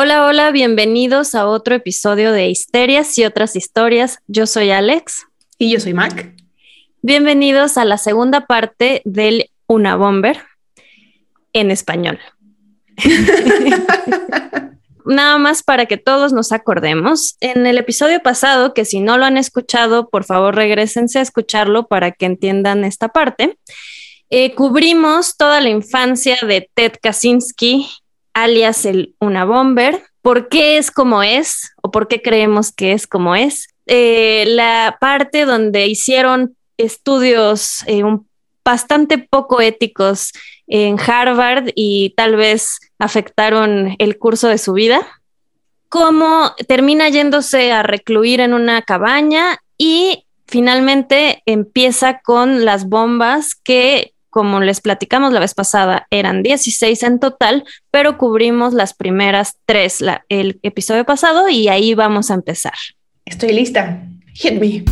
Hola, hola, bienvenidos a otro episodio de Histerias y otras historias. Yo soy Alex. Y yo soy Mac. Bienvenidos a la segunda parte del Una Bomber en español. Nada más para que todos nos acordemos. En el episodio pasado, que si no lo han escuchado, por favor regresense a escucharlo para que entiendan esta parte. Eh, cubrimos toda la infancia de Ted Kaczynski alias el Una Bomber. ¿Por qué es como es o por qué creemos que es como es? Eh, la parte donde hicieron estudios eh, bastante poco éticos en Harvard y tal vez afectaron el curso de su vida. Cómo termina yéndose a recluir en una cabaña y finalmente empieza con las bombas que como les platicamos la vez pasada, eran 16 en total, pero cubrimos las primeras tres el episodio pasado y ahí vamos a empezar. Estoy lista. Hit me.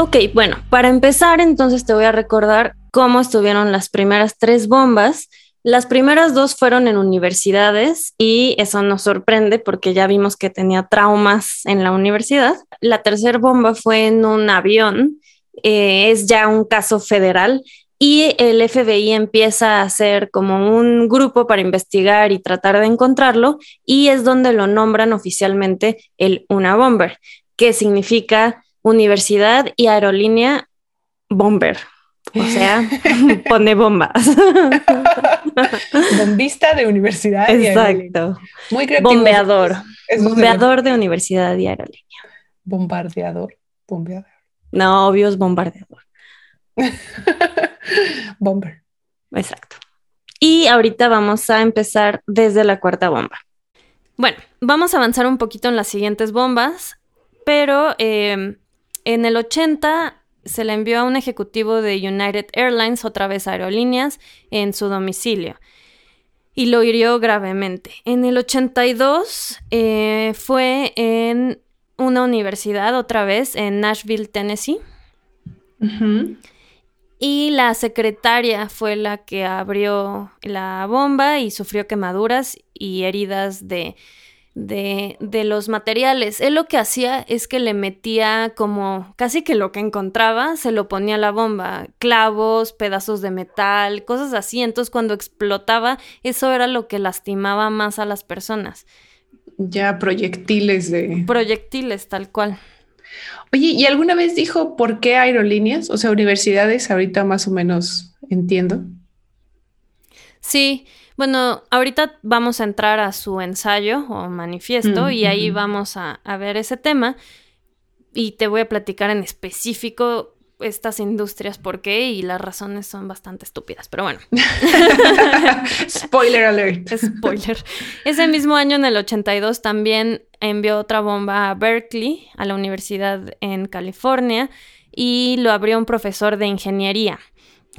Ok, bueno, para empezar entonces te voy a recordar cómo estuvieron las primeras tres bombas las primeras dos fueron en universidades y eso nos sorprende porque ya vimos que tenía traumas en la universidad. La tercera bomba fue en un avión, eh, es ya un caso federal y el FBI empieza a hacer como un grupo para investigar y tratar de encontrarlo y es donde lo nombran oficialmente el UNA Bomber, que significa Universidad y Aerolínea Bomber. O sea, pone bombas. Bombista de universidad. Exacto. Muy creativo. Bombeador. bombeador de universidad y aerolínea. Bombardeador. Bombeador. No, obvio es bombardeador. Bomber. Exacto. Y ahorita vamos a empezar desde la cuarta bomba. Bueno, vamos a avanzar un poquito en las siguientes bombas, pero eh, en el 80 se le envió a un ejecutivo de United Airlines, otra vez aerolíneas, en su domicilio y lo hirió gravemente. En el 82 eh, fue en una universidad, otra vez, en Nashville, Tennessee. Y la secretaria fue la que abrió la bomba y sufrió quemaduras y heridas de de, de, los materiales. Él lo que hacía es que le metía como casi que lo que encontraba, se lo ponía a la bomba, clavos, pedazos de metal, cosas así. Entonces cuando explotaba, eso era lo que lastimaba más a las personas. Ya proyectiles de... Proyectiles, tal cual. Oye, ¿y alguna vez dijo por qué aerolíneas? O sea, universidades, ahorita más o menos entiendo. Sí, bueno, ahorita vamos a entrar a su ensayo o manifiesto mm, y ahí vamos a, ver ese tema y te voy a platicar en específico estas industrias por qué y las razones son bastante estúpidas, pero bueno. Spoiler alert. Spoiler. Ese mismo año, en el 82, también envió otra bomba a Berkeley, a la universidad en California, y lo abrió un profesor de ingeniería.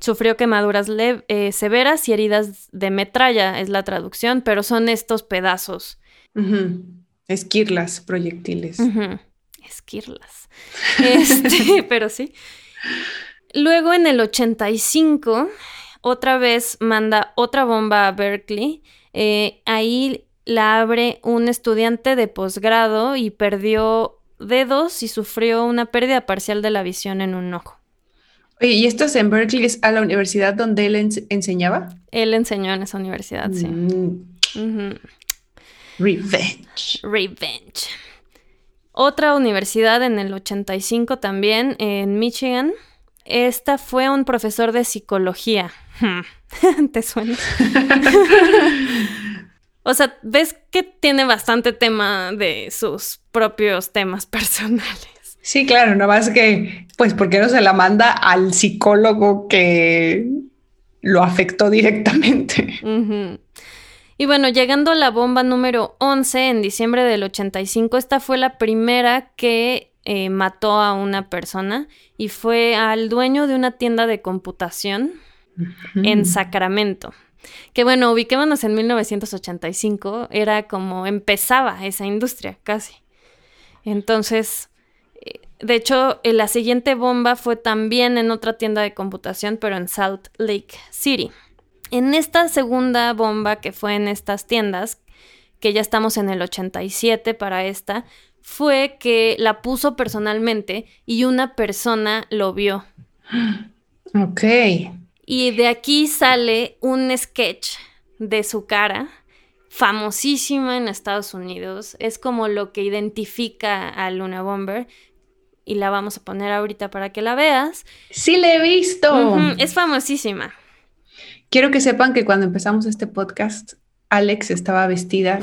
Sufrió quemaduras eh, severas y heridas de metralla, es la traducción, pero son estos pedazos. Esquirlas, proyectiles. Esquirlas. Este, pero sí. Luego en el 85, otra vez manda otra bomba a Berkeley. Eh, ahí la abre un estudiante de posgrado y perdió dedos y sufrió una pérdida parcial de la visión en un ojo. Oye, ¿y esto es en Berkeley, es a la universidad donde él enseñaba? Él enseñó en esa universidad, sí. Mm. Revenge. Revenge. Otra universidad en el 85 también, en Michigan. Esta fue un profesor de psicología. ¿Te suena? o sea, ves que tiene bastante tema de sus propios temas personales. Sí, claro, nada más que, pues, ¿por qué no se la manda al psicólogo que lo afectó directamente? Y bueno, llegando a la bomba número 11 en diciembre del 85, esta fue la primera que eh, mató a una persona y fue al dueño de una tienda de computación en Sacramento. Que bueno, ubiquémonos en 1985, era como empezaba esa industria casi. Entonces, de hecho, eh, la siguiente bomba fue también en otra tienda de computación, pero en Salt Lake City. En esta segunda bomba que fue en estas tiendas, que ya estamos en el 87 para esta, fue que la puso personalmente y una persona lo vio. Ok. Y de aquí sale un sketch de su cara, famosísima en Estados Unidos. Es como lo que identifica a Luna Bomber. Y la vamos a poner ahorita para que la veas. Sí, la he visto. Es famosísima. Quiero que sepan que cuando empezamos este podcast, Alex estaba vestida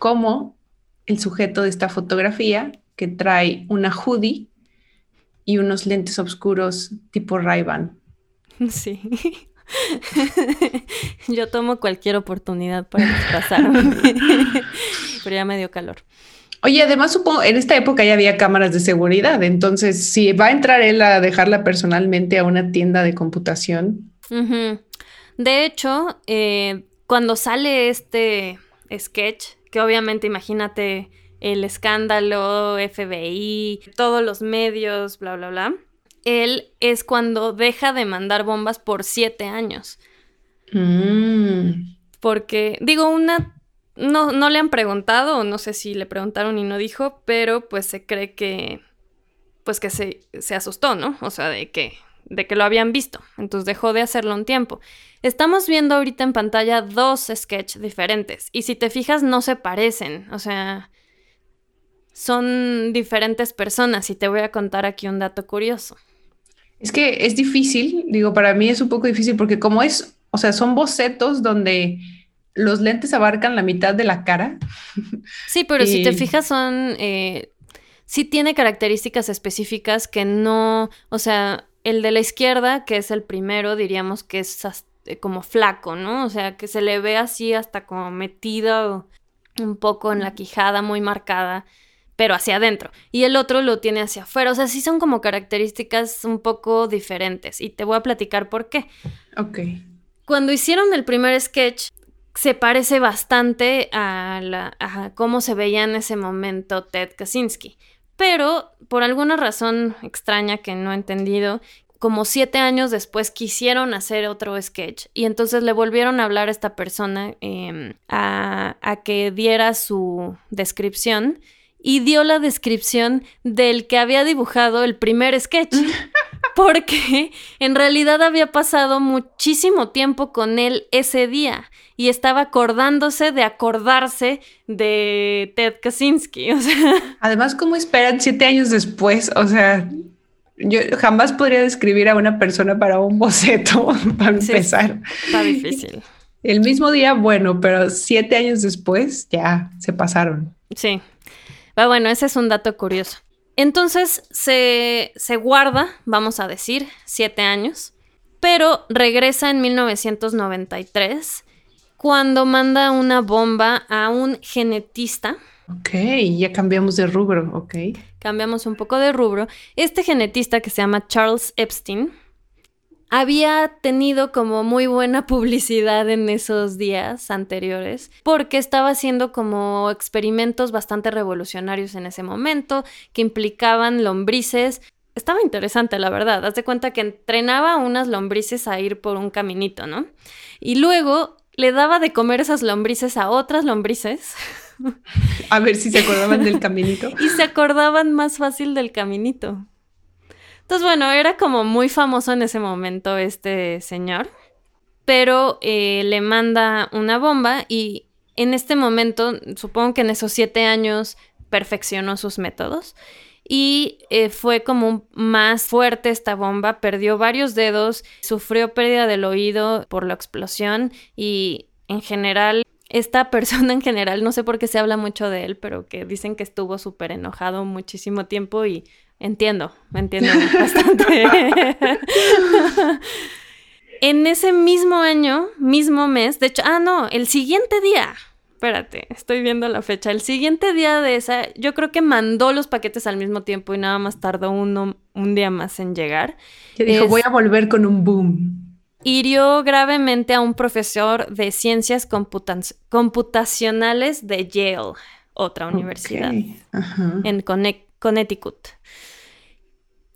como el sujeto de esta fotografía, que trae una hoodie y unos lentes oscuros tipo Ray-Ban. Sí. Yo tomo cualquier oportunidad para disfrazarme. Pero ya me dio calor. Oye, además supongo, en esta época ya había cámaras de seguridad, entonces si va a entrar él a dejarla personalmente a una tienda de computación. De hecho, eh, cuando sale este sketch, que obviamente imagínate el escándalo, FBI, todos los medios, bla, bla, bla él es cuando deja de mandar bombas por siete años. Mm. Porque, digo, una, no, no le han preguntado, o no sé si le preguntaron y no dijo, pero pues se cree que, pues que se, se asustó, ¿no? O sea, de que, de que lo habían visto. Entonces dejó de hacerlo un tiempo. Estamos viendo ahorita en pantalla dos sketches diferentes. Y si te fijas, no se parecen. O sea, son diferentes personas. Y te voy a contar aquí un dato curioso. Es que es difícil, digo, para mí es un poco difícil porque como es, o sea, son bocetos donde los lentes abarcan la mitad de la cara. Sí, pero si te fijas son, eh, sí tiene características específicas que no, o sea, el de la izquierda, que es el primero, diríamos que es eh, como flaco, ¿no? O sea, que se le ve así hasta como metido un poco en la quijada, muy marcada pero hacia adentro. Y el otro lo tiene hacia afuera. O sea, sí son como características un poco diferentes. Y te voy a platicar por qué. Ok. Cuando hicieron el primer sketch, se parece bastante a, la, cómo se veía en ese momento Ted Kaczynski. Pero por alguna razón extraña que no he entendido, como siete años después quisieron hacer otro sketch y entonces le volvieron a hablar a esta persona em, a, a, que diera su descripción y dio la descripción del que había dibujado el primer sketch. Porque en realidad había pasado muchísimo tiempo con él ese día y estaba acordándose de acordarse de Ted Kaczynski. O sea. Además, ¿cómo esperan siete años después? O sea, yo jamás podría describir a una persona para un boceto, para empezar. Está difícil. El mismo día, bueno, pero siete años después ya se pasaron. Sí. Pero bueno, ese es un dato curioso. Entonces se, se guarda, vamos a decir, siete años, pero regresa en 1993 cuando manda una bomba a un genetista. Ok, ya cambiamos de rubro, ok. Cambiamos un poco de rubro. Este genetista que se llama Charles Epstein había tenido como muy buena publicidad en esos días anteriores porque estaba haciendo como experimentos bastante revolucionarios en ese momento que implicaban lombrices. Estaba interesante, la verdad. Haz de cuenta que entrenaba a unas lombrices a ir por un caminito, ¿no? Y luego le daba de comer esas lombrices a otras lombrices. A ver si se acordaban del caminito. y se acordaban más fácil del caminito. Entonces, bueno, era como muy famoso en ese momento este señor, pero eh, le manda una bomba y en este momento, supongo que en esos siete años perfeccionó sus métodos y eh, fue como más fuerte esta bomba, perdió varios dedos, sufrió pérdida del oído por la explosión y en general esta persona en general, no sé por qué se habla mucho de él, pero que dicen que estuvo súper enojado muchísimo tiempo y Entiendo, me entiendo bastante. en ese mismo año, mismo mes, de hecho, ah, no, el siguiente día, espérate, estoy viendo la fecha, el siguiente día de esa, yo creo que mandó los paquetes al mismo tiempo y nada más tardó uno, un día más en llegar. Que dijo, voy a volver con un boom. Hirió gravemente a un profesor de ciencias computacionales de Yale. otra universidad en Connecticut.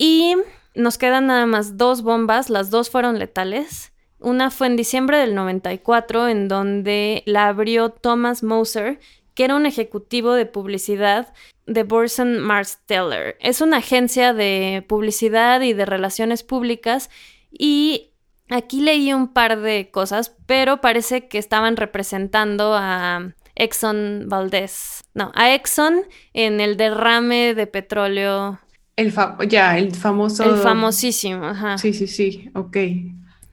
Y nos quedan nada más dos bombas, las dos fueron letales. Una fue en diciembre del 94, en donde la abrió Thomas Moser, que era un ejecutivo de publicidad de Borson Marsteller. Es una agencia de publicidad y de relaciones públicas y aquí leí un par de cosas, pero parece que estaban representando a Exxon Valdez. No, a Exxon en el derrame de petróleo. El ya, el famoso. El famosísimo, ajá. Sí, sí, sí, ok.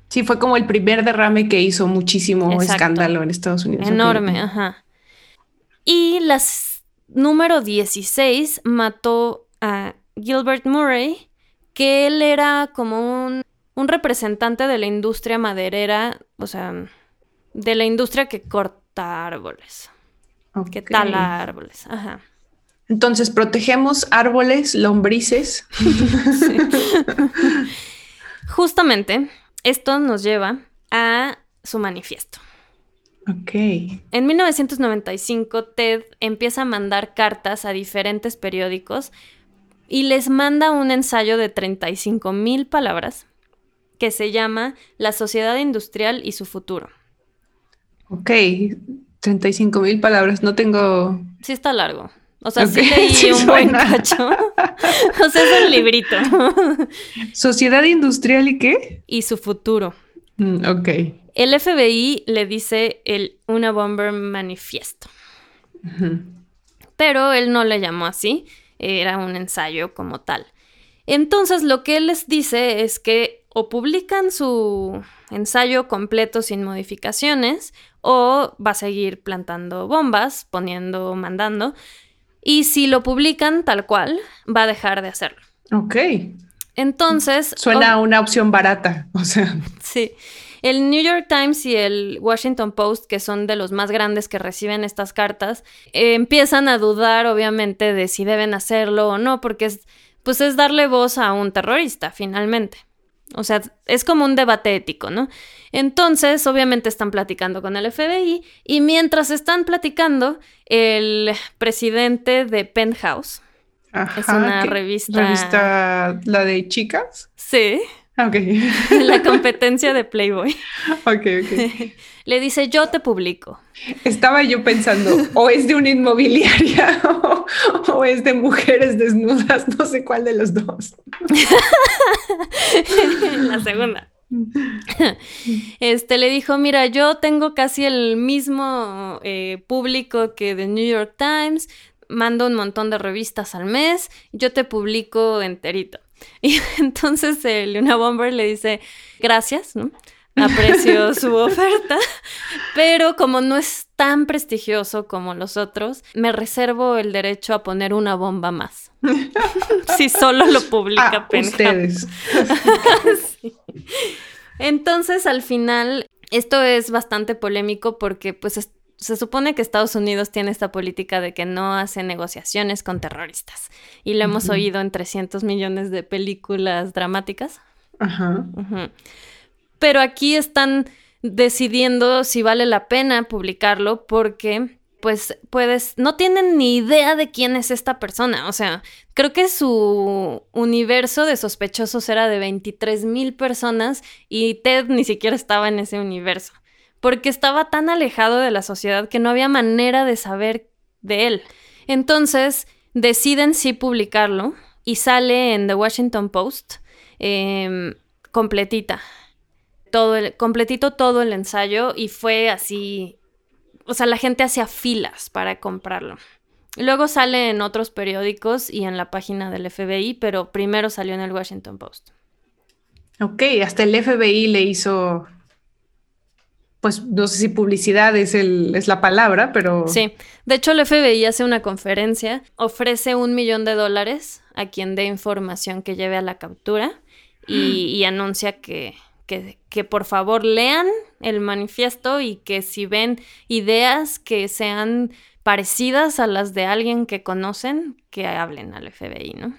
Sí, fue como el primer derrame que hizo muchísimo escándalo en Estados Unidos. Enorme, ajá. Y la número 16 mató a Gilbert Murray, que él era como un, representante de la industria maderera, o sea, de la industria que corta árboles, que tala árboles, ajá. Entonces, protegemos árboles, lombrices. Justamente, esto nos lleva a su manifiesto. Ok. En 1995, Ted empieza a mandar cartas a diferentes periódicos y les manda un ensayo de 35 mil palabras que se llama La sociedad industrial y su futuro. Ok, 35 mil palabras, no tengo... Sí está largo. O sea, sí leí un buen cacho. o sea, es un librito. ¿Sociedad industrial y qué? Y su futuro. Mm, ok. El FBI le dice el Una Bomber Manifiesto. Pero él no le llamó así, era un ensayo como tal. Entonces lo que él les dice es que o publican su ensayo completo sin modificaciones o va a seguir plantando bombas, poniendo, mandando. Y si lo publican tal cual, va a dejar de hacerlo. Ok. Entonces... Suena una opción barata, o sea. Sí. El New York Times y el Washington Post, que son de los más grandes que reciben estas cartas, eh, empiezan a dudar, obviamente, de si deben hacerlo o no, porque es, pues es darle voz a un terrorista, finalmente. O sea, es como un debate ético, ¿no? Entonces, obviamente están platicando con el FBI y mientras están platicando, el presidente de Penthouse, es una revista... ¿Revista la de chicas? Sí. Ok. La competencia de Playboy. Ok, ok. Le dice, yo te publico. Estaba yo pensando, o es de una inmobiliaria o, es de mujeres desnudas, no sé cuál de los dos. La segunda. Este le dijo, mira, yo tengo casi el mismo eh, público que The New York Times, mando un montón de revistas al mes, yo te publico enterito. Y entonces el Luna Bomber le dice, gracias, ¿no? Aprecio su oferta, pero como no es tan prestigioso como los otros, me reservo el derecho a poner una bomba más. si solo lo publica ah, Ustedes. Entonces, al final, esto es bastante polémico porque pues se supone que Estados Unidos tiene esta política de que no hace negociaciones con terroristas. Y lo hemos oído en 300 millones de películas dramáticas. Ajá. Pero aquí están decidiendo si vale la pena publicarlo porque pues puedes, no tienen ni idea de quién es esta persona. O sea, creo que su universo de sospechosos era de 23 mil personas y Ted ni siquiera estaba en ese universo porque estaba tan alejado de la sociedad que no había manera de saber de él. Entonces deciden sí publicarlo y sale en The Washington Post em, completita. Todo el, completito todo el ensayo y fue así, o sea, la gente hacía filas para comprarlo. Luego sale en otros periódicos y en la página del FBI, pero primero salió en el Washington Post. Ok, hasta el FBI le hizo pues no sé si publicidad es, el, es la palabra, pero... Sí, de hecho el FBI hace una conferencia, ofrece un millón de dólares a quien dé información que lleve a la captura y, anuncia que, que, que, por favor lean el manifiesto y que si ven ideas que sean parecidas a las de alguien que conocen, que hablen al FBI, ¿no?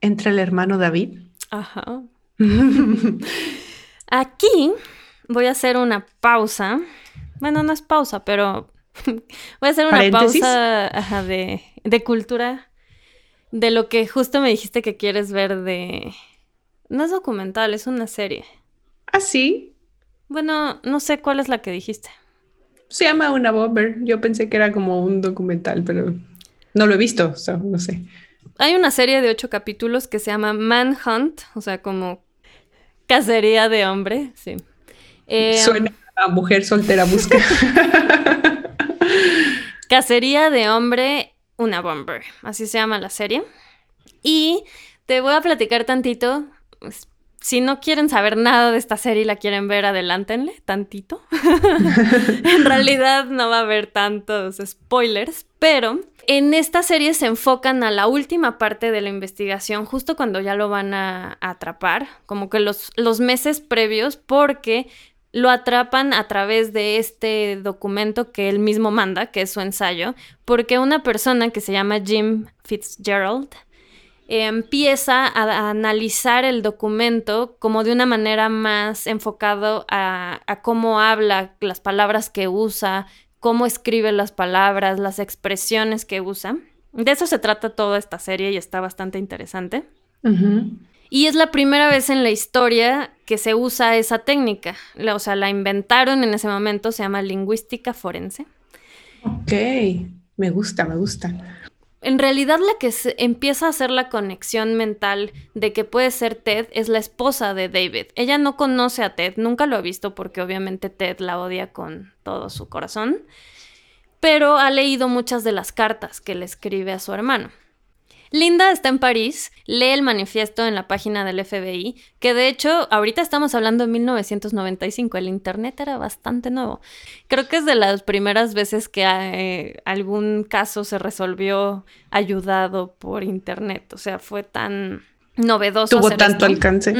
Entre el hermano David. Ajá. Aquí voy a hacer una pausa. Bueno, no es pausa, pero Voy a hacer una pausa de, de cultura de lo que justo me dijiste que quieres ver de... No es documental, es una serie. ¿Ah, sí? Bueno, no sé cuál es la que dijiste. Se llama Una Bomber. Yo pensé que era como un documental, pero no lo he visto, o sea, no sé. Hay una serie de ocho capítulos que se llama Manhunt, o sea, como cacería de hombre, sí. Eh, Suena a mujer soltera busca. cacería de hombre, una bomber, así se llama la serie. Y te voy a platicar tantito, pues, si no quieren saber nada de esta serie y la quieren ver, adelántenle tantito. en realidad no va a haber tantos spoilers, pero en esta serie se enfocan a la última parte de la investigación, justo cuando ya lo van a, atrapar, como que los, los meses previos, porque lo atrapan a través de este documento que él mismo manda, que es su ensayo, porque una persona que se llama Jim Fitzgerald, empieza a, analizar el documento como de una manera más enfocado a, cómo habla, las palabras que usa, cómo escribe las palabras, las expresiones que usa. De eso se trata toda esta serie y está bastante interesante. Y es la primera vez en la historia que se usa esa técnica. O sea, la inventaron en ese momento, se llama lingüística forense. Ok, me gusta, me gusta en realidad la que empieza a hacer la conexión mental de que puede ser Ted es la esposa de David. Ella no conoce a Ted, nunca lo ha visto porque obviamente Ted la odia con todo su corazón, pero ha leído muchas de las cartas que le escribe a su hermano. Linda está en París, lee el manifiesto en la página del FBI, que de hecho ahorita estamos hablando de 1995, el Internet era bastante nuevo. Creo que es de las primeras veces que eh, algún caso se resolvió ayudado por Internet, o sea, fue tan novedoso. Tuvo tanto alcance.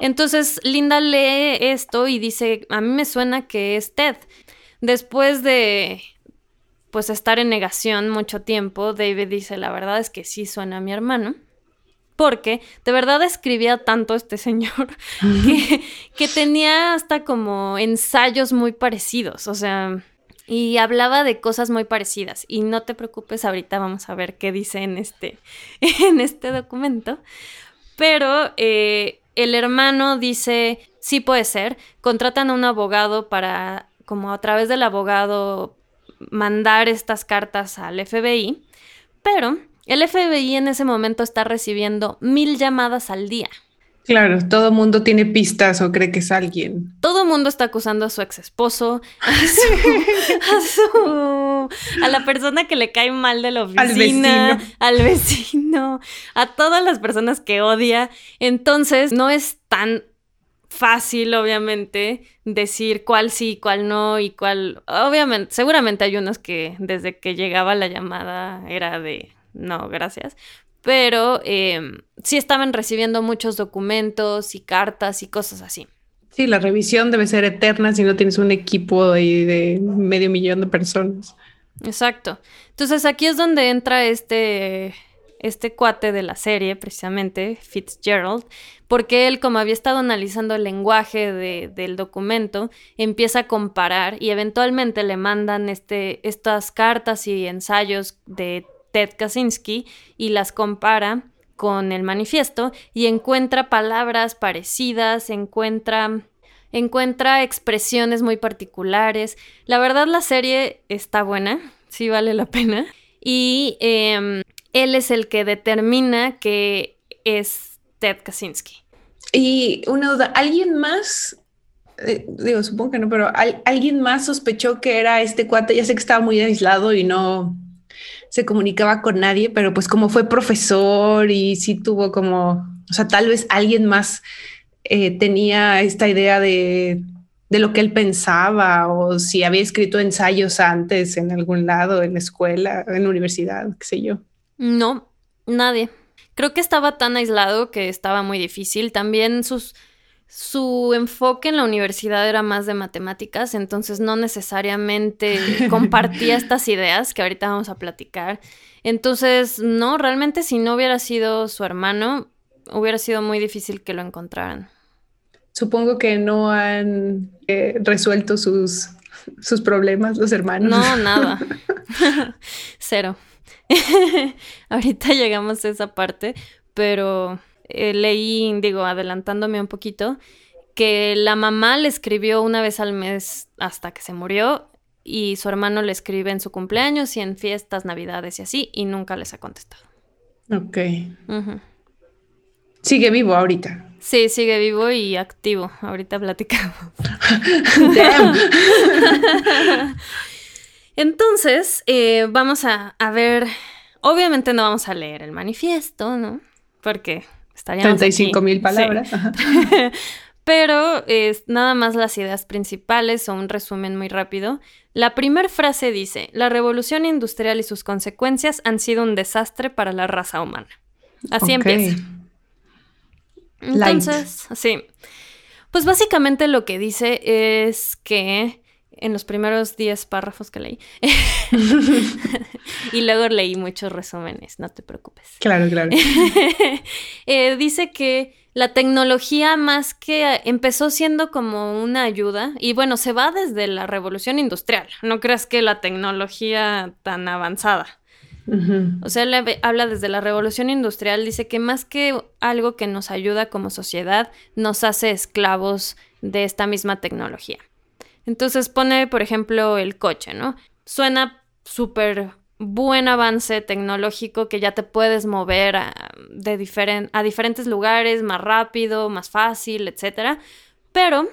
Entonces Linda lee esto y dice, a mí me suena que es Ted. Después de pues estar en negación mucho tiempo, David dice, la verdad es que sí suena a mi hermano. Porque de verdad escribía tanto este señor que, tenía hasta como ensayos muy parecidos, o sea, y hablaba de cosas muy parecidas. Y no te preocupes, ahorita vamos a ver qué dice en este, en este documento. Pero eh, el hermano dice, sí puede ser, contratan a un abogado para, como a través del abogado, mandar estas cartas al FBI, pero el FBI en ese momento está recibiendo mil llamadas al día. Claro, todo mundo tiene pistas o cree que es alguien. Todo mundo está acusando a su ex esposo, a, su, a, la persona que le cae mal de la oficina, al vecino, a todas las personas que odia. Entonces, no es tan fácil, obviamente, decir cuál sí, cuál no y cuál... Obviamente, seguramente hay unos que desde que llegaba la llamada era de no, gracias. Pero em, sí estaban recibiendo muchos documentos y cartas y cosas así. Sí, la revisión debe ser eterna si no tienes un equipo de, de medio millón de personas. Exacto. Entonces aquí es donde entra este este cuate de la serie, precisamente, Fitzgerald, porque él, como había estado analizando el lenguaje del documento, empieza a comparar y eventualmente le mandan este, estas cartas y ensayos de Ted Kaczynski y las compara con el manifiesto y encuentra palabras parecidas, encuentra encuentra expresiones muy particulares. La verdad la serie está buena, sí vale la pena. Y em, él es el que determina que es Ted Kaczynski. Y una duda, ¿alguien más? Eh, digo, supongo que no, pero ¿alguien más sospechó que era este cuate? Ya sé que estaba muy aislado y no se comunicaba con nadie, pero pues como fue profesor y sí tuvo como, o sea, tal vez alguien más eh, tenía esta idea de, de lo que él pensaba o si había escrito ensayos antes en algún lado, en la escuela, en la universidad, qué sé yo. No, nadie. Creo que estaba tan aislado que estaba muy difícil. También sus, su enfoque en la universidad era más de matemáticas, entonces no necesariamente compartía estas ideas que ahorita vamos a platicar. Entonces, no, realmente si no hubiera sido su hermano, hubiera sido muy difícil que lo encontraran. Supongo que no han eh, resuelto sus sus problemas, los hermanos. No, nada. Cero. Ahorita llegamos a esa parte, pero eh, leí, digo, adelantándome un poquito, que la mamá le escribió una vez al mes hasta que se murió y su hermano le escribe en su cumpleaños y en fiestas, navidades y así, y nunca les ha contestado. Ok. Sigue vivo ahorita. Sí, sigue vivo y activo. Ahorita platicamos. Entonces, eh, vamos a, ver. Obviamente no vamos a leer el manifiesto, ¿no? Porque estaríamos. 35 mil palabras. Pero es nada más las ideas principales o un resumen muy rápido. La primera frase dice: La revolución industrial y sus consecuencias han sido un desastre para la raza humana. Así empieza. Entonces, sí. Pues básicamente lo que dice es que en los primeros 10 párrafos que leí, y luego leí muchos resúmenes, no te preocupes. Claro, claro. Eh, dice que la tecnología más que empezó siendo como una ayuda, y bueno, se va desde la revolución industrial, no creas que la tecnología tan avanzada. O sea, él habla desde la revolución industrial, dice que más que algo que nos ayuda como sociedad, nos hace esclavos de esta misma tecnología. Entonces pone, por ejemplo, el coche, ¿no? Suena súper buen avance tecnológico que ya te puedes mover a, de a diferentes lugares más rápido, más fácil, etc. Pero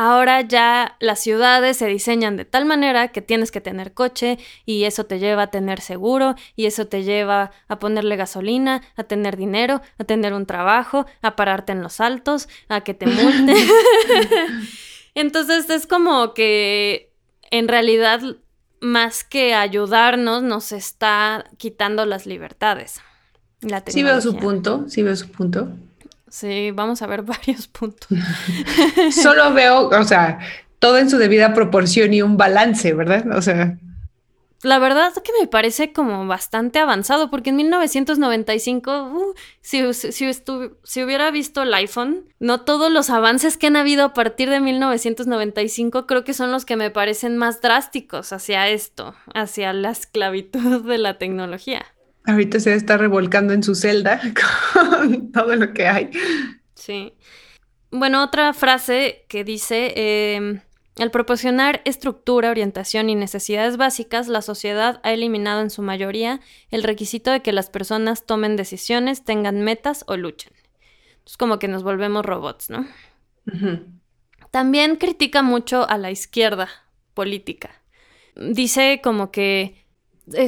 Ahora ya las ciudades se diseñan de tal manera que tienes que tener coche y eso te lleva a tener seguro y eso te lleva a ponerle gasolina, a tener dinero, a tener un trabajo, a pararte en los altos, a que te multen. Entonces es como que en realidad más que ayudarnos nos está quitando las libertades. sí veo su punto, sí veo su punto. Sí, vamos a ver varios puntos. Solo veo, o sea, todo en su debida proporción y un balance, ¿verdad? O sea. La verdad es que me parece como bastante avanzado, porque en 1995, uh, si, si, hubiera visto el iPhone, no todos los avances que han habido a partir de 1995 creo que son los que me parecen más drásticos hacia esto, hacia la esclavitud de la tecnología. Ahorita se está revolcando en su celda con todo lo que hay. Sí. Bueno, otra frase que dice, eh, al proporcionar estructura, orientación y necesidades básicas, la sociedad ha eliminado en su mayoría el requisito de que las personas tomen decisiones, tengan metas o luchen. Es como que nos volvemos robots, ¿no? También critica mucho a la izquierda política. Dice como que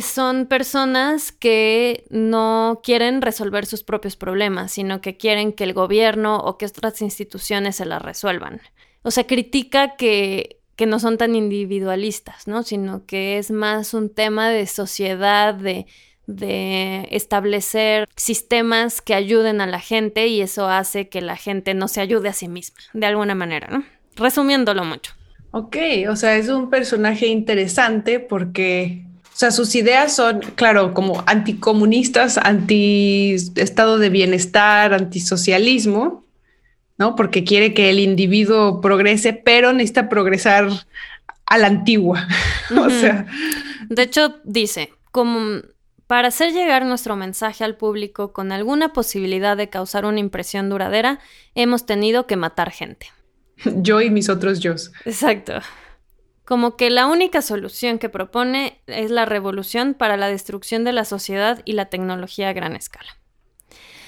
son personas que no quieren resolver sus propios problemas, sino que quieren que el gobierno o que otras instituciones se las resuelvan. O sea, critica que, que no son tan individualistas, ¿no? Sino que es más un tema de sociedad, de, de establecer sistemas que ayuden a la gente y eso hace que la gente no se ayude a sí misma, de alguna manera, ¿no? Resumiéndolo mucho. Ok, o sea, es un personaje interesante porque sea, sus ideas son, claro, como anticomunistas, anti-estado de bienestar, antisocialismo, ¿no? Porque quiere que el individuo progrese, pero necesita progresar a la antigua. o sea. De hecho, dice, como para hacer llegar nuestro mensaje al público con alguna posibilidad de causar una impresión duradera, hemos tenido que matar gente. Yo y mis otros yo. Exacto como que la única solución que propone es la revolución para la destrucción de la sociedad y la tecnología a gran escala.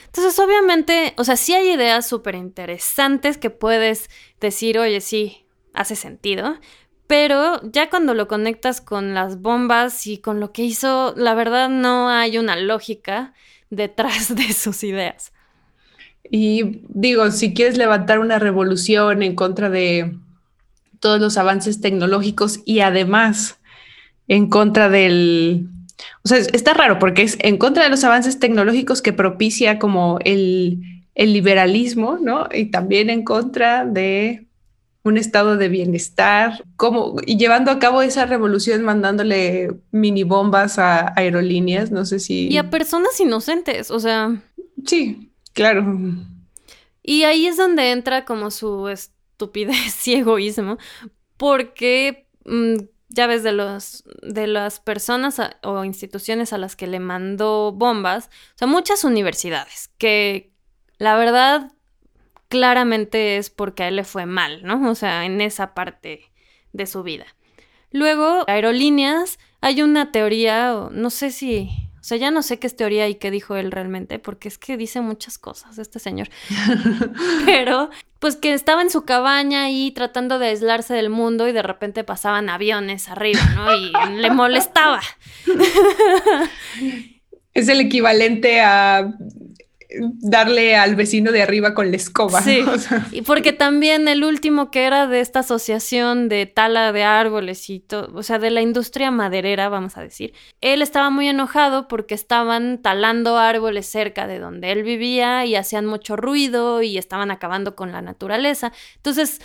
Entonces, obviamente, o sea, sí hay ideas súper interesantes que puedes decir, oye, sí, hace sentido, pero ya cuando lo conectas con las bombas y con lo que hizo, la verdad no hay una lógica detrás de sus ideas. Y digo, si quieres levantar una revolución en contra de todos los avances tecnológicos y además en contra del... O sea, está raro porque es en contra de los avances tecnológicos que propicia como el, liberalismo, ¿no? Y también en contra de un estado de bienestar, como y llevando a cabo esa revolución mandándole mini bombas a aerolíneas, no sé si y a personas inocentes, o sea, sí, claro. Y ahí es donde entra como su estupidez y egoísmo, porque mm, ya ves de los de las personas o instituciones a las que le mandó bombas, o sea, muchas universidades que la verdad claramente es porque a él le fue mal, ¿no? O sea, en esa parte de su vida. Luego, aerolíneas, hay una teoría, no sé si o sea, ya no sé qué es teoría y qué dijo él realmente, porque es que dice muchas cosas este señor. Pero, pues que estaba en su cabaña ahí tratando de aislarse del mundo y de repente pasaban aviones arriba, ¿no? Y le molestaba. Es el equivalente a darle al vecino de arriba con la escoba. Sí, y porque también el último que era de esta asociación de tala de árboles y todo, o sea, de la industria maderera, vamos a decir, él estaba muy enojado porque estaban talando árboles cerca de donde él vivía y hacían mucho ruido y estaban acabando con la naturaleza. Entonces,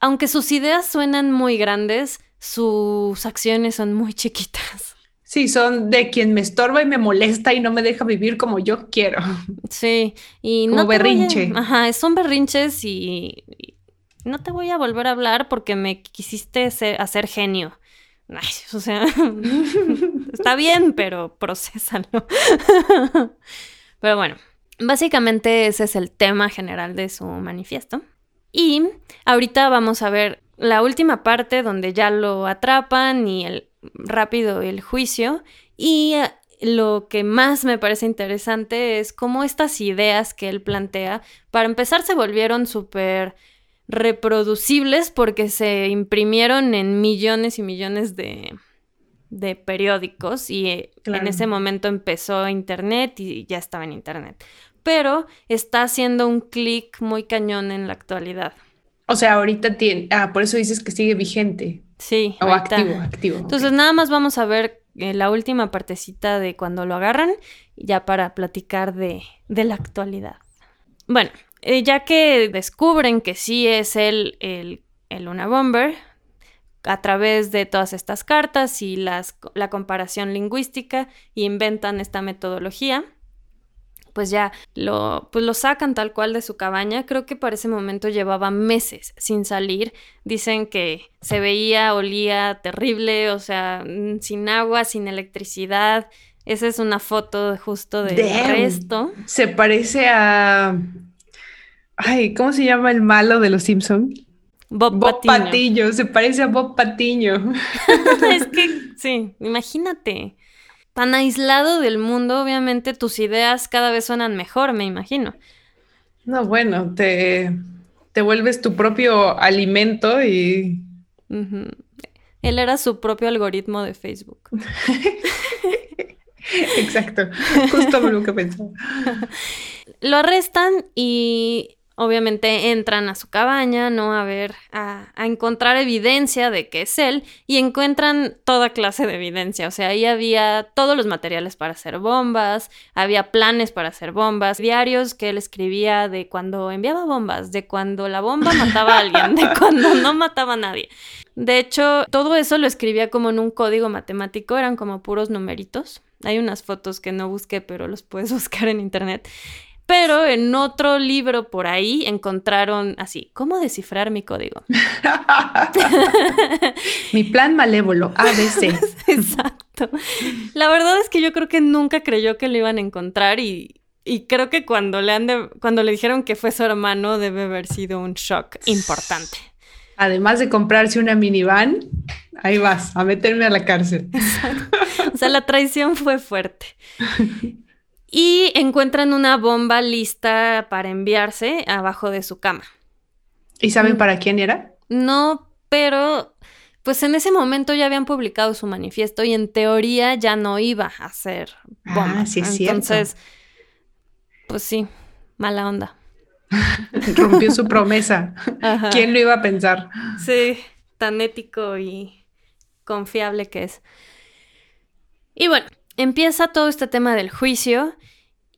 aunque sus ideas suenan muy grandes, sus acciones son muy chiquitas. Sí, son de quien me estorba y me molesta y no me deja vivir como yo quiero. Sí, y como berrinche. ajá, son berrinches y, no te voy a volver a hablar porque me quisiste hacer genio. Ay, o sea, está bien, pero procésalo. pero bueno, básicamente ese es el tema general de su manifiesto. Y ahorita vamos a ver la última parte donde ya lo atrapan y el, rápido el juicio y eh, lo que más me parece interesante es cómo estas ideas que él plantea, para empezar, se volvieron súper reproducibles porque se imprimieron en millones y millones de, de periódicos y eh, en ese momento empezó Internet y ya estaba en Internet. Pero está haciendo un clic muy cañón en la actualidad. O sea, ahorita tiene, ah, por eso dices que sigue vigente. Sí. O activo, activo. Entonces, nada más vamos a ver eh, la última partecita de cuando lo agarran, ya para platicar de, de la actualidad. Bueno, eh, ya que descubren que sí es él el, el Luna Bomber, a través de todas estas cartas y las, la comparación lingüística, y inventan esta metodología pues ya lo, pues lo sacan tal cual de su cabaña. Creo que para ese momento llevaba meses sin salir. Dicen que se veía, olía terrible, o sea, mm, sin agua, sin electricidad. Esa es una foto justo del resto. Se parece a... Ay, ¿cómo se llama el malo de los Simpson? Bob, Bob Patiño. Se parece a Bob Patiño. es que, sí, imagínate tan aislado del mundo, obviamente tus ideas cada vez suenan mejor, me imagino. No, bueno, te, te vuelves tu propio alimento y... Él era su propio algoritmo de Facebook. Exacto, justo lo que pensaba. Lo arrestan y obviamente entran a su cabaña, ¿no? A ver, a, encontrar evidencia de que es él y encuentran toda clase de evidencia. O sea, ahí había todos los materiales para hacer bombas, había planes para hacer bombas, diarios que él escribía de cuando enviaba bombas, de cuando la bomba mataba a alguien, de cuando no mataba a nadie. De hecho, todo eso lo escribía como en un código matemático, eran como puros numeritos. Hay unas fotos que no busqué, pero los puedes buscar en internet. Pero en otro libro por ahí encontraron así, ¿cómo descifrar mi código? mi plan malévolo, ABC. Exacto. La verdad es que yo creo que nunca creyó que lo iban a encontrar y, creo que cuando le, han cuando le dijeron que fue su hermano debe haber sido un shock importante. Además de comprarse una minivan, ahí vas, a meterme a la cárcel. O sea, la traición fue fuerte y encuentran una bomba lista para enviarse abajo de su cama. ¿Y saben mm. para quién era? No, pero pues en ese momento ya habían publicado su manifiesto y en teoría ya no iba a ser bomba. Ah, sí, es Entonces, pues sí, mala onda. Rompió su promesa. ¿Quién lo iba a pensar? Sí, tan ético y confiable que es. Y bueno, empieza todo este tema del juicio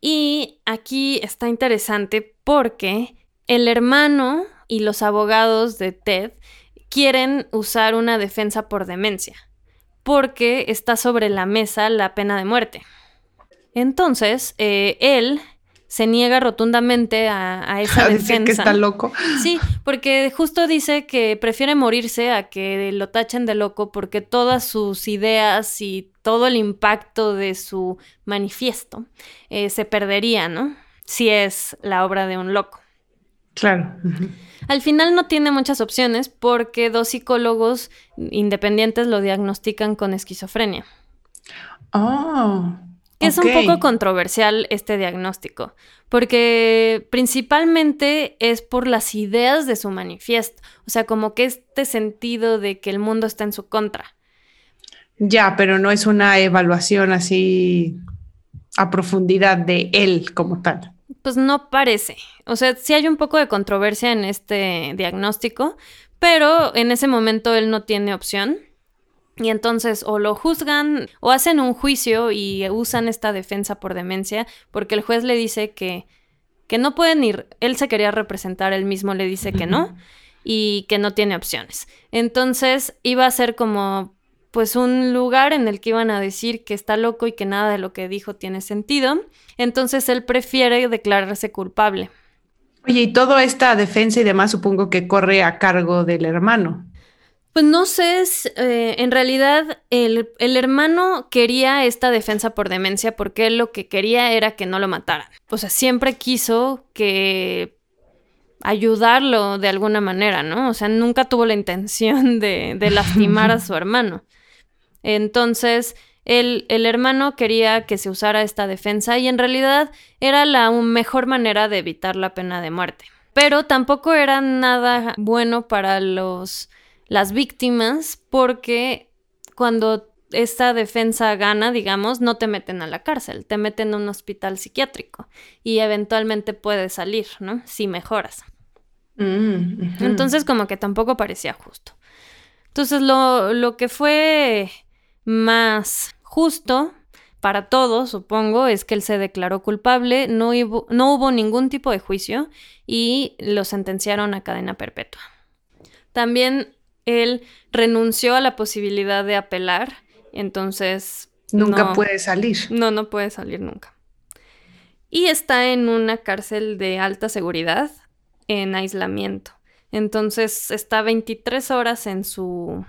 y aquí está interesante porque el hermano y los abogados de Ted quieren usar una defensa por demencia porque está sobre la mesa la pena de muerte. Entonces, eh, él se niega rotundamente a, esa a defensa. que está loco. Sí, porque justo dice que prefiere morirse a que lo tachen de loco porque todas sus ideas y todo el impacto de su manifiesto eh, se perdería, ¿no? Si es la obra de un loco. Claro. Al final no tiene muchas opciones porque dos psicólogos independientes lo diagnostican con esquizofrenia. Oh. Es un poco controversial este diagnóstico, porque principalmente es por las ideas de su manifiesto, o sea, como que este sentido de que el mundo está en su contra. Ya, pero no es una evaluación así a profundidad de él como tal. Pues no parece. O sea, sí hay un poco de controversia en este diagnóstico, pero en ese momento él no tiene opción. Y entonces o lo juzgan o hacen un juicio y usan esta defensa por demencia porque el juez le dice que, que no pueden ir, él se quería representar, él mismo le dice que no y que no tiene opciones. Entonces iba a ser como pues un lugar en el que iban a decir que está loco y que nada de lo que dijo tiene sentido. Entonces él prefiere declararse culpable. Oye, y toda esta defensa y demás supongo que corre a cargo del hermano. Pues no sé, eh, en realidad el, el, hermano quería esta defensa por demencia porque él lo que quería era que no lo mataran. O sea, siempre quiso que ayudarlo de alguna manera, ¿no? O sea, nunca tuvo la intención de, de lastimar a su hermano. Entonces, el, el, hermano quería que se usara esta defensa y en realidad era la mejor manera de evitar la pena de muerte. Pero tampoco era nada bueno para los las víctimas porque cuando esta defensa gana, digamos, no te meten a la cárcel, te meten a un hospital psiquiátrico y eventualmente puedes salir, ¿no? Si mejoras. Mm, Entonces como que tampoco parecía justo. Entonces lo, lo que fue más justo para todos, supongo, es que él se declaró culpable, no no hubo ningún tipo de juicio y lo sentenciaron a cadena perpetua. También él renunció a la posibilidad de apelar, entonces... Nunca puede salir. No, no puede salir nunca. Y está en una cárcel de alta seguridad, en aislamiento. Entonces está 23 horas en su...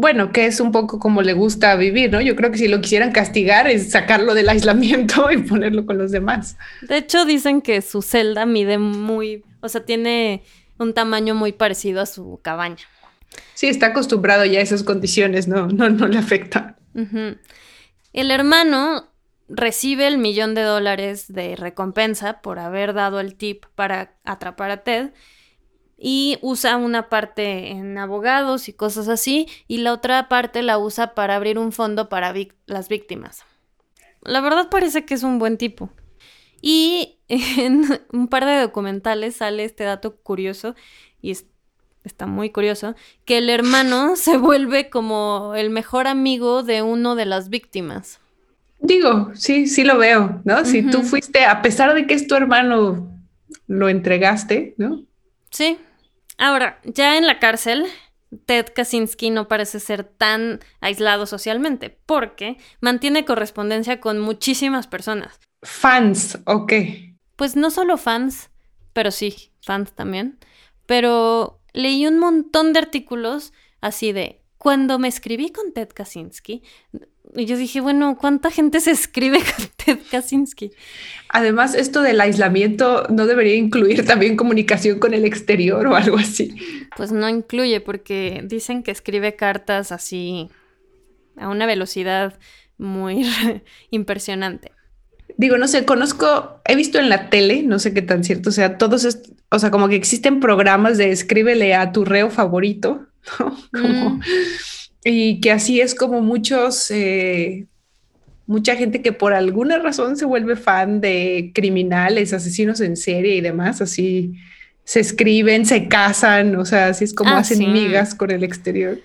Bueno, que es un poco como le gusta vivir, ¿no? Yo creo que si lo quisieran castigar es sacarlo del aislamiento y ponerlo con los demás. De hecho, dicen que su celda mide muy, o sea, tiene un tamaño muy parecido a su cabaña. Sí, está acostumbrado ya a esas condiciones, no, no, no le afecta. El hermano recibe el millón de dólares de recompensa por haber dado el tip para atrapar a Ted y usa una parte en abogados y cosas así y la otra parte la usa para abrir un fondo para las víctimas. La verdad parece que es un buen tipo. Y en un par de documentales sale este dato curioso y es está muy curioso, que el hermano se vuelve como el mejor amigo de uno de las víctimas. Digo, sí, sí lo veo, ¿no? Si tú fuiste, a pesar de que es tu hermano, lo entregaste, ¿no? Sí. Ahora, ya en la cárcel, Ted Kaczynski no parece ser tan aislado socialmente, porque mantiene correspondencia con muchísimas personas. Fans, ok. Pues no solo fans, pero sí, fans también. Pero leí un montón de artículos así de cuando me escribí con Ted Kaczynski, y yo dije, bueno, ¿cuánta gente se escribe con Ted Kaczynski? Además, esto del aislamiento no debería incluir también comunicación con el exterior o algo así. Pues no incluye porque dicen que escribe cartas así a una velocidad muy impresionante digo, no sé, conozco, he visto en la tele, no sé qué tan cierto o sea, todos, o sea, como que existen programas de escríbele a tu reo favorito, ¿no? Como, mm. Y que así es como muchos, eh, mucha gente que por alguna razón se vuelve fan de criminales, asesinos en serie y demás, así se escriben, se casan, o sea, así es como ah, hacen migas con el exterior.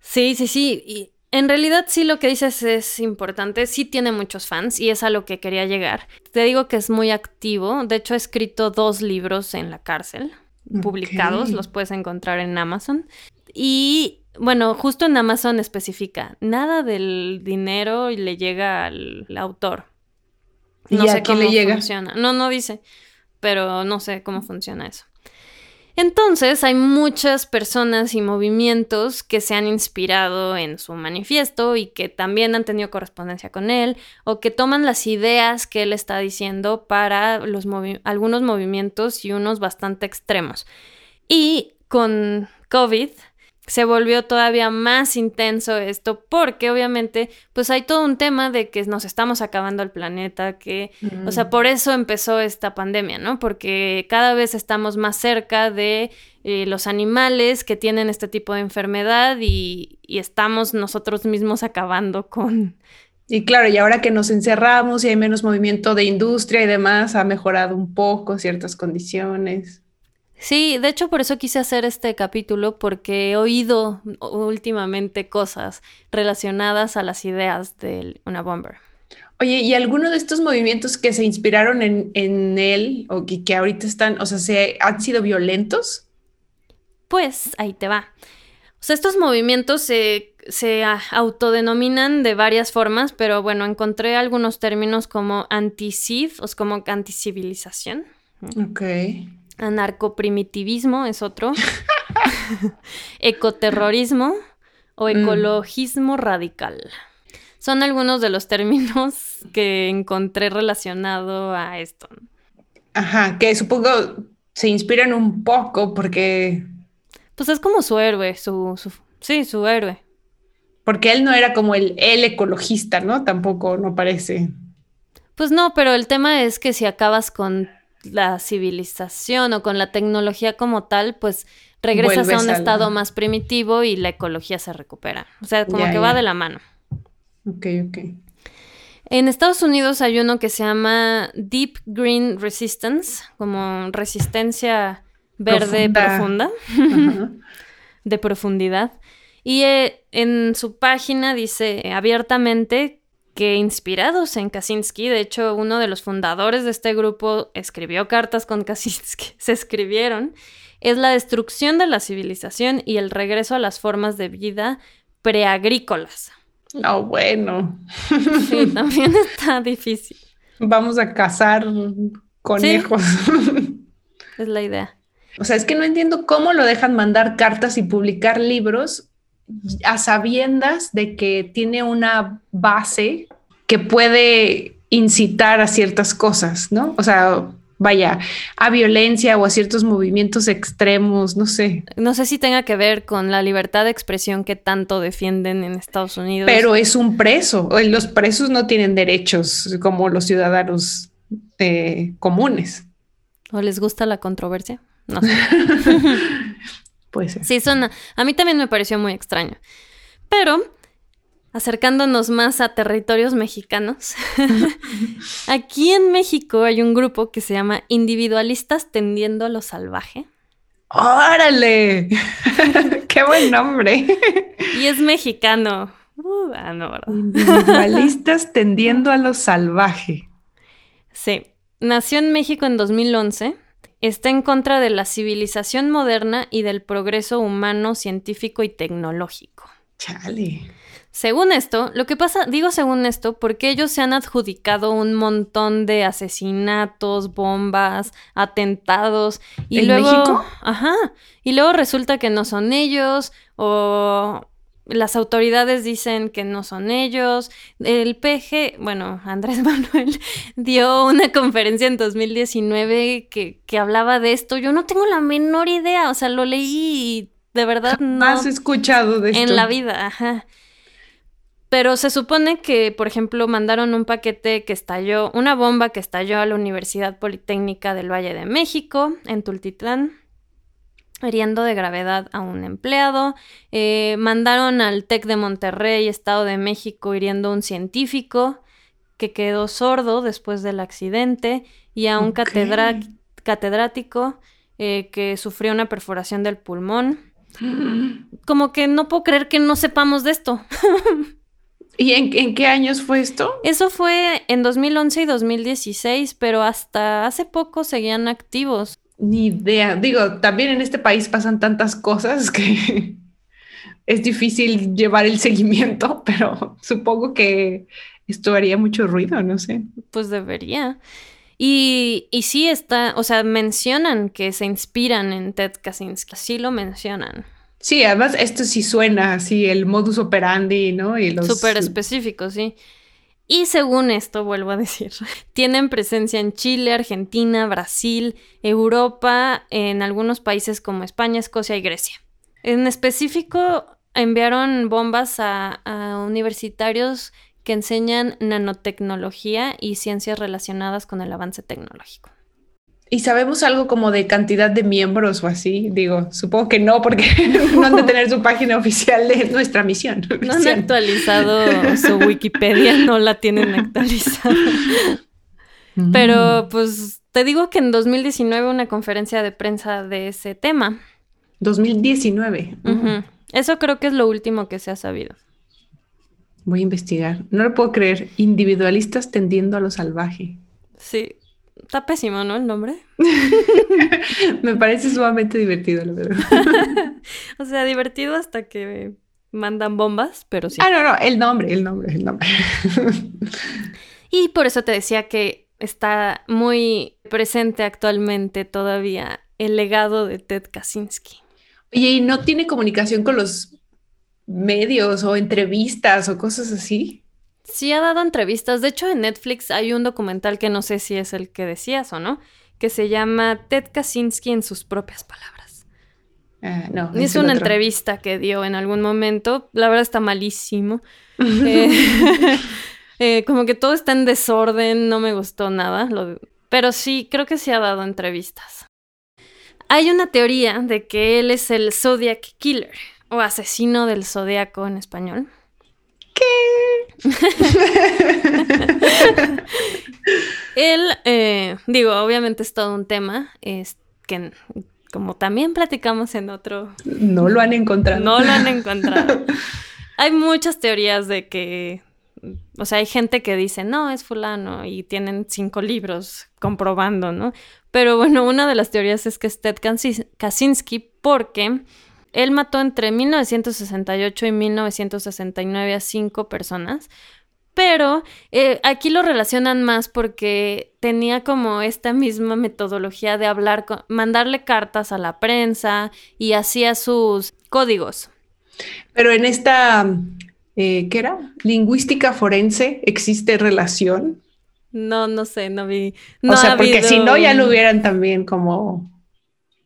Sí, sí, sí. Y en realidad sí lo que dices es importante, sí tiene muchos fans y es a lo que quería llegar. Te digo que es muy activo, de hecho ha escrito dos libros en la cárcel, publicados, los puedes encontrar en Amazon. Y bueno, justo en Amazon especifica, nada del dinero le llega al, autor. No sé cómo le llega? funciona. No, no dice, pero no sé cómo funciona eso. Entonces, hay muchas personas y movimientos que se han inspirado en su manifiesto y que también han tenido correspondencia con él o que toman las ideas que él está diciendo para los algunos movimientos y unos bastante extremos. Y con COVID se volvió todavía más intenso esto porque obviamente pues hay todo un tema de que nos estamos acabando el planeta, que, o sea, mm. por eso empezó esta pandemia, ¿no? Porque cada vez estamos más cerca de eh, los animales que tienen este tipo de enfermedad y, y estamos nosotros mismos acabando con... Y claro, y ahora que nos encerramos y hay menos movimiento de industria y demás, ha mejorado un poco ciertas condiciones. Sí, de hecho por eso quise hacer este capítulo porque he oído últimamente cosas relacionadas a las ideas de una bomber. Oye, ¿y alguno de estos movimientos que se inspiraron en, él o que, que, ahorita están, o sea, se, han sido violentos? Pues ahí te va. O sea, estos movimientos se, se autodenominan de varias formas, pero bueno, encontré algunos términos como anti-civ, o como anti-civilización. Ok. Anarcoprimitivismo es otro. Ecoterrorismo o mm. ecologismo radical. Son algunos de los términos que encontré relacionado a esto. Ajá, que supongo se inspiran un poco porque... Pues es como su héroe, su, sí, su héroe. Porque él no era como el, el ecologista, ¿no? Tampoco, no parece. Pues no, pero el tema es que si acabas con la civilización o con la tecnología como tal, pues regresas a un estado más primitivo y la ecología se recupera. O sea, como que va de la mano. Ok, ok. En Estados Unidos hay uno que se llama Deep Green Resistance, como resistencia verde profunda, de profundidad. Y eh, en su página dice abiertamente que inspirados en Kaczynski, de hecho uno de los fundadores de este grupo escribió cartas con Kaczynski, se escribieron, es la destrucción de la civilización y el regreso a las formas de vida preagrícolas. Oh, bueno. Sí, también está difícil. Vamos a cazar conejos. Es la idea. O sea, es que no entiendo cómo lo dejan mandar cartas y publicar libros a sabiendas de que tiene una base que puede incitar a ciertas cosas, ¿no? O sea, vaya, a violencia o a ciertos movimientos extremos, no sé. No sé si tenga que ver con la libertad de expresión que tanto defienden en Estados Unidos. Pero es un preso. Los presos no tienen derechos como los ciudadanos eh, comunes. ¿O les gusta la controversia? No sé. Sí, suena. A mí también me pareció muy extraño. Pero, acercándonos más a territorios mexicanos, aquí en México hay un grupo que se llama Individualistas Tendiendo a lo Salvaje. ¡Órale! ¡Qué buen nombre! y es mexicano. Uh, ah, Individualistas tendiendo a lo salvaje. Sí. Nació en México en 2011 está en contra de la civilización moderna y del progreso humano, científico y tecnológico. Chale. Según esto, lo que pasa, digo según esto, porque ellos se han adjudicado un montón de asesinatos, bombas, atentados y ¿En luego, México? ajá, y luego resulta que no son ellos o las autoridades dicen que no son ellos. El PG, bueno, Andrés Manuel dio una conferencia en 2019 que, que hablaba de esto. Yo no tengo la menor idea, o sea, lo leí y de verdad no. Has escuchado de esto. En la vida, ajá. Pero se supone que, por ejemplo, mandaron un paquete que estalló, una bomba que estalló a la Universidad Politécnica del Valle de México, en Tultitlán hiriendo de gravedad a un empleado. Eh, mandaron al TEC de Monterrey, Estado de México, hiriendo a un científico que quedó sordo después del accidente y a un catedrático eh, que sufrió una perforación del pulmón. Como que no puedo creer que no sepamos de esto. ¿Y en, en, qué años fue esto? Eso fue en 2011 y 2016, pero hasta hace poco seguían activos. Ni idea. Digo, también en este país pasan tantas cosas que es difícil llevar el seguimiento, pero supongo que esto haría mucho ruido, no sé. Pues debería. Y, y sí está, o sea, mencionan que se inspiran en Ted Kaczynski, sí lo mencionan. Sí, además esto sí suena así, el modus operandi, ¿no? Y los... Súper específico, sí. Y según esto, vuelvo a decir, tienen presencia en Chile, Argentina, Brasil, Europa, en algunos países como España, Escocia y Grecia. En específico, enviaron bombas a, universitarios que enseñan nanotecnología y ciencias relacionadas con el avance tecnológico. ¿Y sabemos algo como de cantidad de miembros o así? Digo, supongo que no, porque no han de tener su página oficial de nuestra misión. No han actualizado su Wikipedia, no la tienen actualizada. Mm. Pero pues te digo que en 2019 una conferencia de prensa de ese tema. 2019. Eso creo que es lo último que se ha sabido. Voy a investigar. No lo puedo creer. Individualistas tendiendo a lo salvaje. Sí, Está pésimo, ¿no? El nombre. Me parece sumamente divertido, la verdad. o sea, divertido hasta que mandan bombas, pero sí. Ah, no, no, el nombre, el nombre, el nombre. y por eso te decía que está muy presente actualmente todavía el legado de Ted Kaczynski. Oye, ¿y no tiene comunicación con los medios o entrevistas o cosas así? Sí ha dado entrevistas. De hecho, en Netflix hay un documental que no sé si es el que decías o no, que se llama Ted Kaczynski en sus propias palabras. Ah, no, es, una entrevista que dio en algún momento. La verdad está malísimo. Eh, eh, como que todo está en desorden, no me gustó nada. pero sí, creo que sí ha dado entrevistas. Hay una teoría de que él es el Zodiac Killer o asesino del zodiaco en español. Él, eh, digo, obviamente es todo un tema, es que como también platicamos en otro... No lo han encontrado. No lo han encontrado. hay muchas teorías de que, o sea, hay gente que dice, no, es fulano y tienen cinco libros comprobando, ¿no? Pero bueno, una de las teorías es que es Ted Kaczynski porque él mató entre 1968 y 1969 a cinco personas, pero eh, aquí lo relacionan más porque tenía como esta misma metodología de hablar, mandarle cartas a la prensa y hacía sus códigos. Pero en esta, eh, ¿qué era? Lingüística forense, ¿existe relación? No, no sé, no vi. o sea, porque si no, ya lo hubieran también como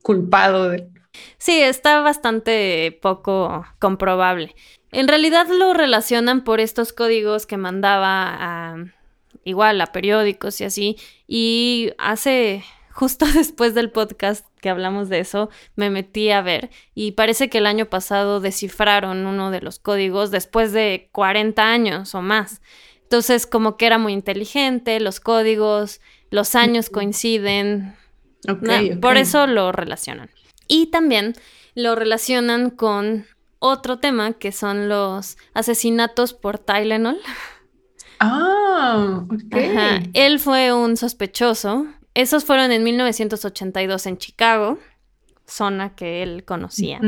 culpado de Sí, está bastante poco comprobable. En realidad lo relacionan por estos códigos que mandaba a igual a periódicos y así. Y hace justo después del podcast que hablamos de eso, me metí a ver y parece que el año pasado descifraron uno de los códigos después de 40 años o más. Entonces, como que era muy inteligente, los códigos, los años coinciden. Por eso lo relacionan. Y también lo relacionan con otro tema que son los asesinatos por Tylenol. Ah, ok. Él fue un sospechoso. Esos fueron en 1982 en Chicago, zona que él conocía.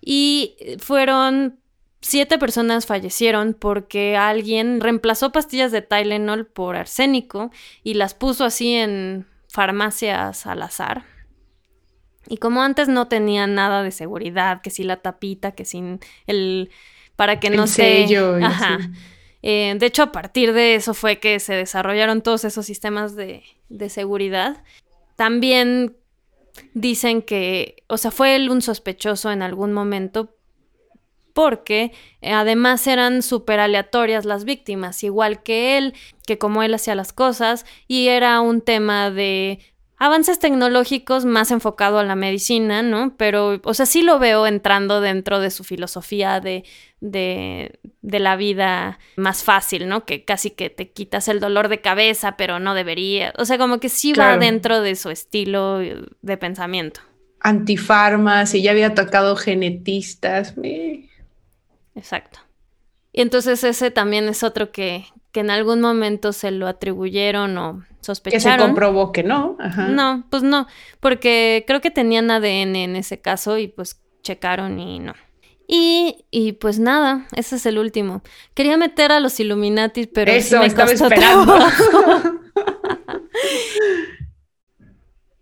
Y fueron siete personas fallecieron porque alguien reemplazó pastillas de Tylenol por arsénico y las puso así en farmacias al azar. Y como antes no tenía nada de seguridad, que si la tapita, que sin el... para que no se... Ajá. Eh, de hecho, a partir de eso fue que se desarrollaron todos esos sistemas de, de seguridad. También dicen que, o sea, fue él un sospechoso en algún momento porque eh, además eran súper aleatorias las víctimas, igual que él, que como él hacía las cosas, y era un tema de avances tecnológicos más enfocado a la medicina, ¿no? Pero, o sea, sí lo veo entrando dentro de su filosofía de, de, de, la vida más fácil, ¿no? Que casi que te quitas el dolor de cabeza, pero no debería. O sea, como que sí va dentro de su estilo de pensamiento. Antifarmas y ya había tocado genetistas. Exacto. Y entonces ese también es otro que, que en algún momento se lo atribuyeron o que se comprobó que no. No, pues no, porque creo que tenían ADN en ese caso y pues checaron y no. Y, y, pues nada, ese es el último. Quería meter a los Illuminati, pero eso me estaba esperando.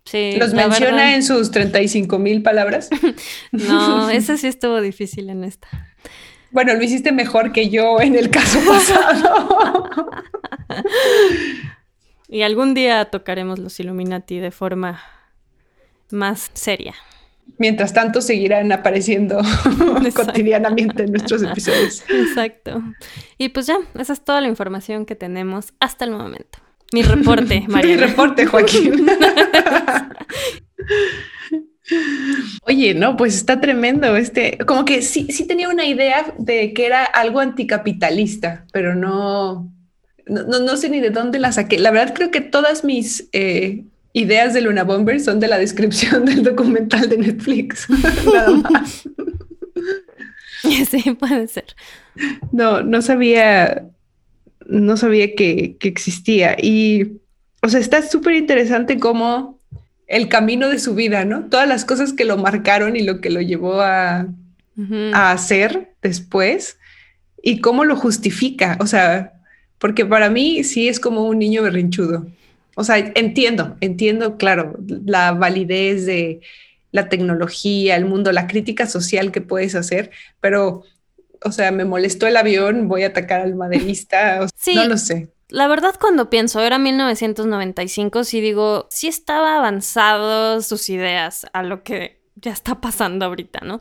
sí, ¿Los menciona en sus 35 mil palabras? no, ese sí estuvo difícil en esta. Bueno, lo hiciste mejor que yo en el caso pasado. Y algún día tocaremos los Illuminati de forma más seria. Mientras tanto, seguirán apareciendo cotidianamente en nuestros episodios. Exacto. Y pues ya, esa es toda la información que tenemos hasta el momento. Mi reporte, María. Mi reporte, Joaquín. Oye, no, pues está tremendo. Este, como que sí, sí tenía una idea de que era algo anticapitalista, pero no, no, no, sé ni de dónde la saqué. La verdad creo que todas mis eh, ideas de Luna Bomber son de la descripción del documental de Netflix. Nada más. Sí, puede ser. No, no sabía, no sabía que, que existía. Y, o sea, está súper interesante cómo el camino de su vida, ¿no? Todas las cosas que lo marcaron y lo que lo llevó a, a hacer después y cómo lo justifica. O sea, porque para mí sí es como un niño berrinchudo. O sea, entiendo, entiendo, claro, la validez de la tecnología, el mundo, la crítica social que puedes hacer, pero, o sea, me molestó el avión, voy a atacar al maderista, sí. no lo sé. La verdad, cuando pienso, era 1995, sí digo, sí estaba avanzado sus ideas a lo que ya está pasando ahorita, ¿no?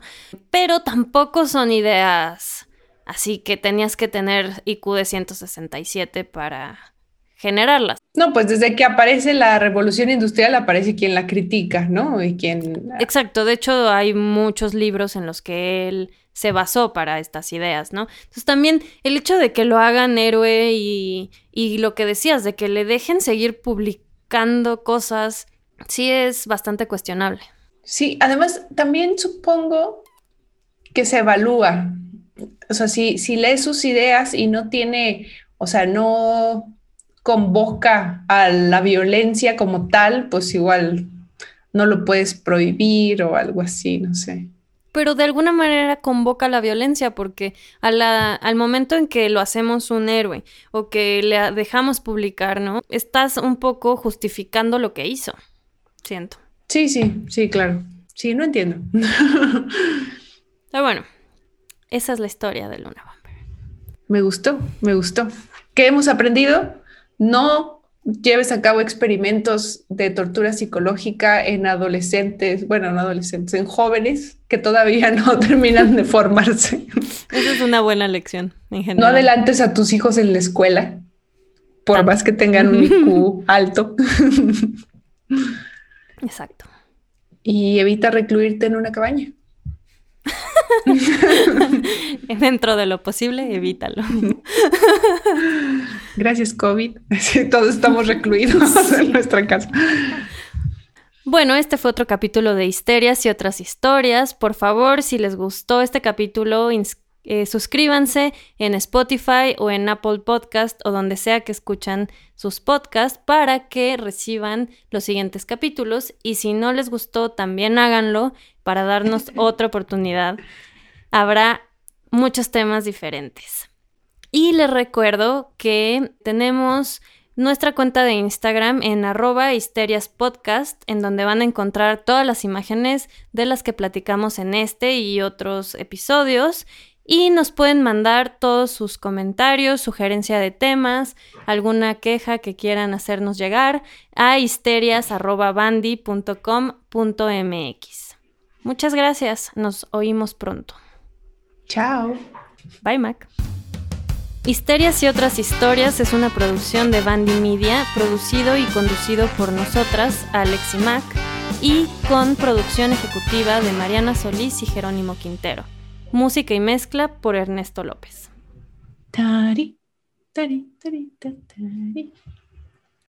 Pero tampoco son ideas así que tenías que tener IQ de 167 para generarlas. No, pues desde que aparece la revolución industrial aparece quien la critica, ¿no? Y quien... Exacto, de hecho hay muchos libros en los que él se basó para estas ideas, ¿no? Entonces también el hecho de que lo hagan héroe y, y lo que decías, de que le dejen seguir publicando cosas, sí es bastante cuestionable. Sí, además también supongo que se evalúa. O sea, si, si lee sus ideas y no tiene, o sea, no convoca a la violencia como tal, pues igual no lo puedes prohibir o algo así, no sé. Pero de alguna manera convoca la violencia porque al momento en que lo hacemos un héroe o que le dejamos publicar, ¿no? Estás un poco justificando lo que hizo, siento. Sí, sí, sí, claro. Sí, no entiendo. Pero bueno, esa es la historia de Luna Bomber. Me gustó, me gustó. ¿Qué hemos aprendido? no lleves a cabo experimentos de tortura psicológica en adolescentes, bueno, no adolescentes, en jóvenes que todavía no terminan de formarse. Esa es una buena lección en general. No adelantes a tus hijos en la escuela, por más que tengan un IQ alto. Exacto. Y evita recluirte en una cabaña. Dentro de lo posible, evítalo. Gracias, COVID. todos estamos recluidos en nuestra casa. Bueno, este fue otro capítulo de Histerias y otras historias. Por favor, si les gustó este capítulo, eh, suscríbanse en Spotify o en Apple Podcast o donde sea que escuchan sus podcasts para que reciban los siguientes capítulos. Y si no les gustó, también háganlo para darnos otra oportunidad. Habrá muchos temas diferentes. Y les recuerdo que tenemos nuestra cuenta de Instagram en arroba histeriaspodcast, en donde van a encontrar todas las imágenes de las que platicamos en este y otros episodios. Y nos pueden mandar todos sus comentarios, sugerencia de temas, alguna queja que quieran hacernos llegar a histerias.bandy.com.mx. Muchas gracias, nos oímos pronto. Chao. Bye, Mac. Histerias y otras historias es una producción de Bandy Media, producido y conducido por nosotras, Alex y Mac, y con producción ejecutiva de Mariana Solís y Jerónimo Quintero. Música y mezcla por Ernesto López.